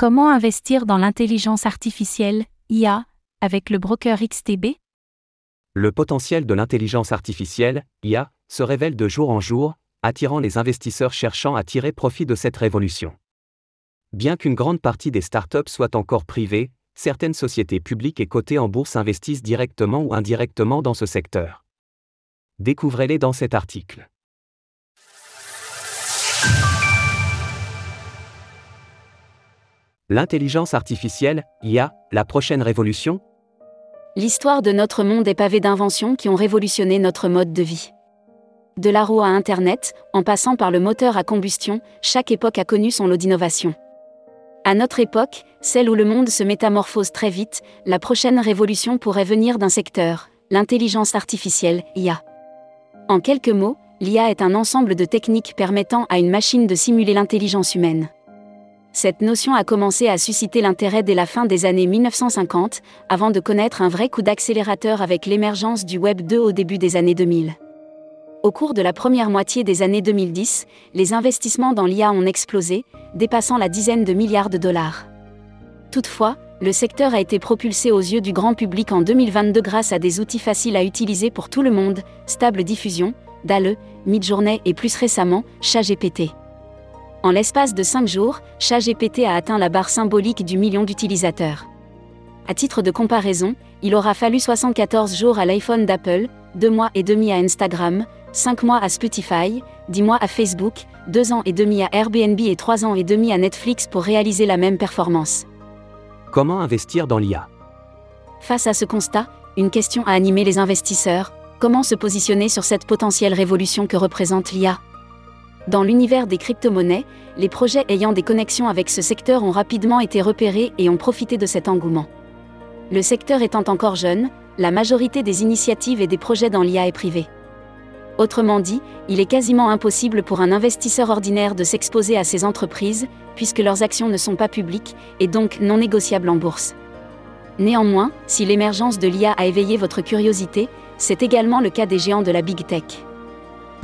Comment investir dans l'intelligence artificielle, IA, avec le broker XTB Le potentiel de l'intelligence artificielle, IA, se révèle de jour en jour, attirant les investisseurs cherchant à tirer profit de cette révolution. Bien qu'une grande partie des startups soient encore privées, certaines sociétés publiques et cotées en bourse investissent directement ou indirectement dans ce secteur. Découvrez-les dans cet article. L'intelligence artificielle, IA, la prochaine révolution? L'histoire de notre monde est pavée d'inventions qui ont révolutionné notre mode de vie. De la roue à Internet, en passant par le moteur à combustion, chaque époque a connu son lot d'innovation. À notre époque, celle où le monde se métamorphose très vite, la prochaine révolution pourrait venir d'un secteur, l'intelligence artificielle, IA. En quelques mots, l'IA est un ensemble de techniques permettant à une machine de simuler l'intelligence humaine. Cette notion a commencé à susciter l'intérêt dès la fin des années 1950, avant de connaître un vrai coup d'accélérateur avec l'émergence du Web 2 au début des années 2000. Au cours de la première moitié des années 2010, les investissements dans l'IA ont explosé, dépassant la dizaine de milliards de dollars. Toutefois, le secteur a été propulsé aux yeux du grand public en 2022 grâce à des outils faciles à utiliser pour tout le monde, Stable Diffusion, DALE, Midjourney et plus récemment, ChatGPT. En l'espace de 5 jours, ChatGPT a atteint la barre symbolique du million d'utilisateurs. À titre de comparaison, il aura fallu 74 jours à l'iPhone d'Apple, 2 mois et demi à Instagram, 5 mois à Spotify, 10 mois à Facebook, 2 ans et demi à Airbnb et 3 ans et demi à Netflix pour réaliser la même performance. Comment investir dans l'IA Face à ce constat, une question a animé les investisseurs, comment se positionner sur cette potentielle révolution que représente l'IA dans l'univers des crypto-monnaies, les projets ayant des connexions avec ce secteur ont rapidement été repérés et ont profité de cet engouement. Le secteur étant encore jeune, la majorité des initiatives et des projets dans l'IA est privée. Autrement dit, il est quasiment impossible pour un investisseur ordinaire de s'exposer à ces entreprises, puisque leurs actions ne sont pas publiques, et donc non négociables en bourse. Néanmoins, si l'émergence de l'IA a éveillé votre curiosité, c'est également le cas des géants de la Big Tech.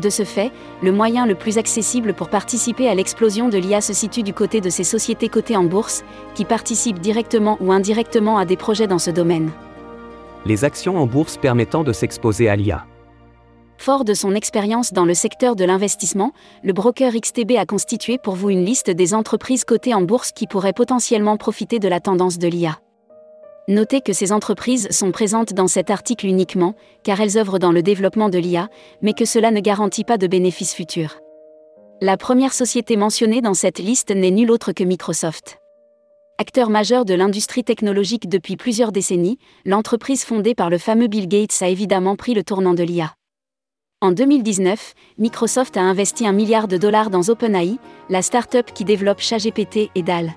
De ce fait, le moyen le plus accessible pour participer à l'explosion de l'IA se situe du côté de ces sociétés cotées en bourse, qui participent directement ou indirectement à des projets dans ce domaine. Les actions en bourse permettant de s'exposer à l'IA. Fort de son expérience dans le secteur de l'investissement, le broker XTB a constitué pour vous une liste des entreprises cotées en bourse qui pourraient potentiellement profiter de la tendance de l'IA. Notez que ces entreprises sont présentes dans cet article uniquement, car elles œuvrent dans le développement de l'IA, mais que cela ne garantit pas de bénéfices futurs. La première société mentionnée dans cette liste n'est nulle autre que Microsoft. Acteur majeur de l'industrie technologique depuis plusieurs décennies, l'entreprise fondée par le fameux Bill Gates a évidemment pris le tournant de l'IA. En 2019, Microsoft a investi un milliard de dollars dans OpenAI, la start-up qui développe ChatGPT et DAL.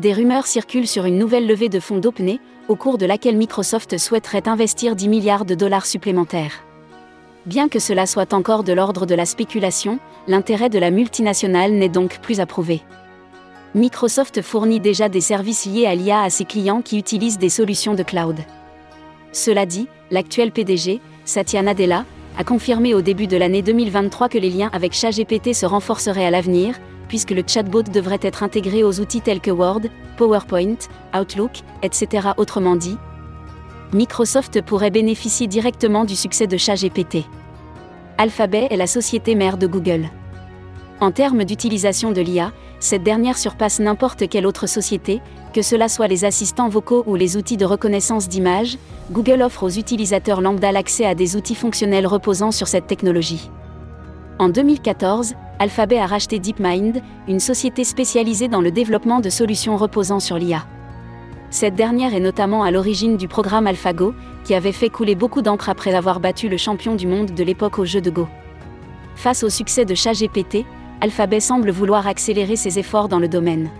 Des rumeurs circulent sur une nouvelle levée de fonds d'OpenAI, au cours de laquelle Microsoft souhaiterait investir 10 milliards de dollars supplémentaires. Bien que cela soit encore de l'ordre de la spéculation, l'intérêt de la multinationale n'est donc plus approuvé. Microsoft fournit déjà des services liés à l'IA à ses clients qui utilisent des solutions de cloud. Cela dit, l'actuel PDG, Satya Nadella, a confirmé au début de l'année 2023 que les liens avec ChatGPT se renforceraient à l'avenir, puisque le chatbot devrait être intégré aux outils tels que Word, PowerPoint, Outlook, etc. Autrement dit, Microsoft pourrait bénéficier directement du succès de ChatGPT. Alphabet est la société mère de Google. En termes d'utilisation de l'IA, cette dernière surpasse n'importe quelle autre société, que cela soit les assistants vocaux ou les outils de reconnaissance d'images, Google offre aux utilisateurs lambda l'accès à des outils fonctionnels reposant sur cette technologie. En 2014, Alphabet a racheté DeepMind, une société spécialisée dans le développement de solutions reposant sur l'IA. Cette dernière est notamment à l'origine du programme AlphaGo, qui avait fait couler beaucoup d'encre après avoir battu le champion du monde de l'époque au jeu de Go. Face au succès de ChatGPT, Alphabet semble vouloir accélérer ses efforts dans le domaine.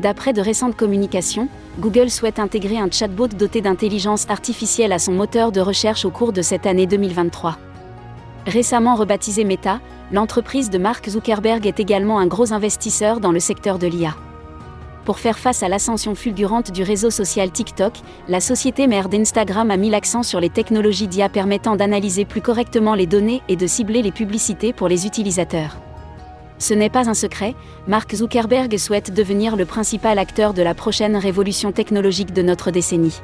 D'après de récentes communications, Google souhaite intégrer un chatbot doté d'intelligence artificielle à son moteur de recherche au cours de cette année 2023. Récemment rebaptisée Meta, l'entreprise de Mark Zuckerberg est également un gros investisseur dans le secteur de l'IA. Pour faire face à l'ascension fulgurante du réseau social TikTok, la société mère d'Instagram a mis l'accent sur les technologies d'IA permettant d'analyser plus correctement les données et de cibler les publicités pour les utilisateurs. Ce n'est pas un secret, Mark Zuckerberg souhaite devenir le principal acteur de la prochaine révolution technologique de notre décennie.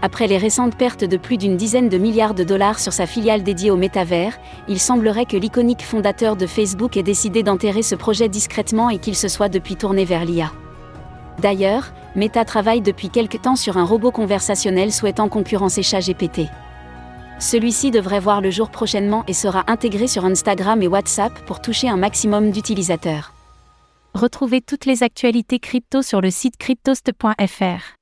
Après les récentes pertes de plus d'une dizaine de milliards de dollars sur sa filiale dédiée au métavers, il semblerait que l'iconique fondateur de Facebook ait décidé d'enterrer ce projet discrètement et qu'il se soit depuis tourné vers l'IA. D'ailleurs, Meta travaille depuis quelque temps sur un robot conversationnel souhaitant concurrencer ChatGPT. Celui-ci devrait voir le jour prochainement et sera intégré sur Instagram et WhatsApp pour toucher un maximum d'utilisateurs. Retrouvez toutes les actualités crypto sur le site cryptost.fr.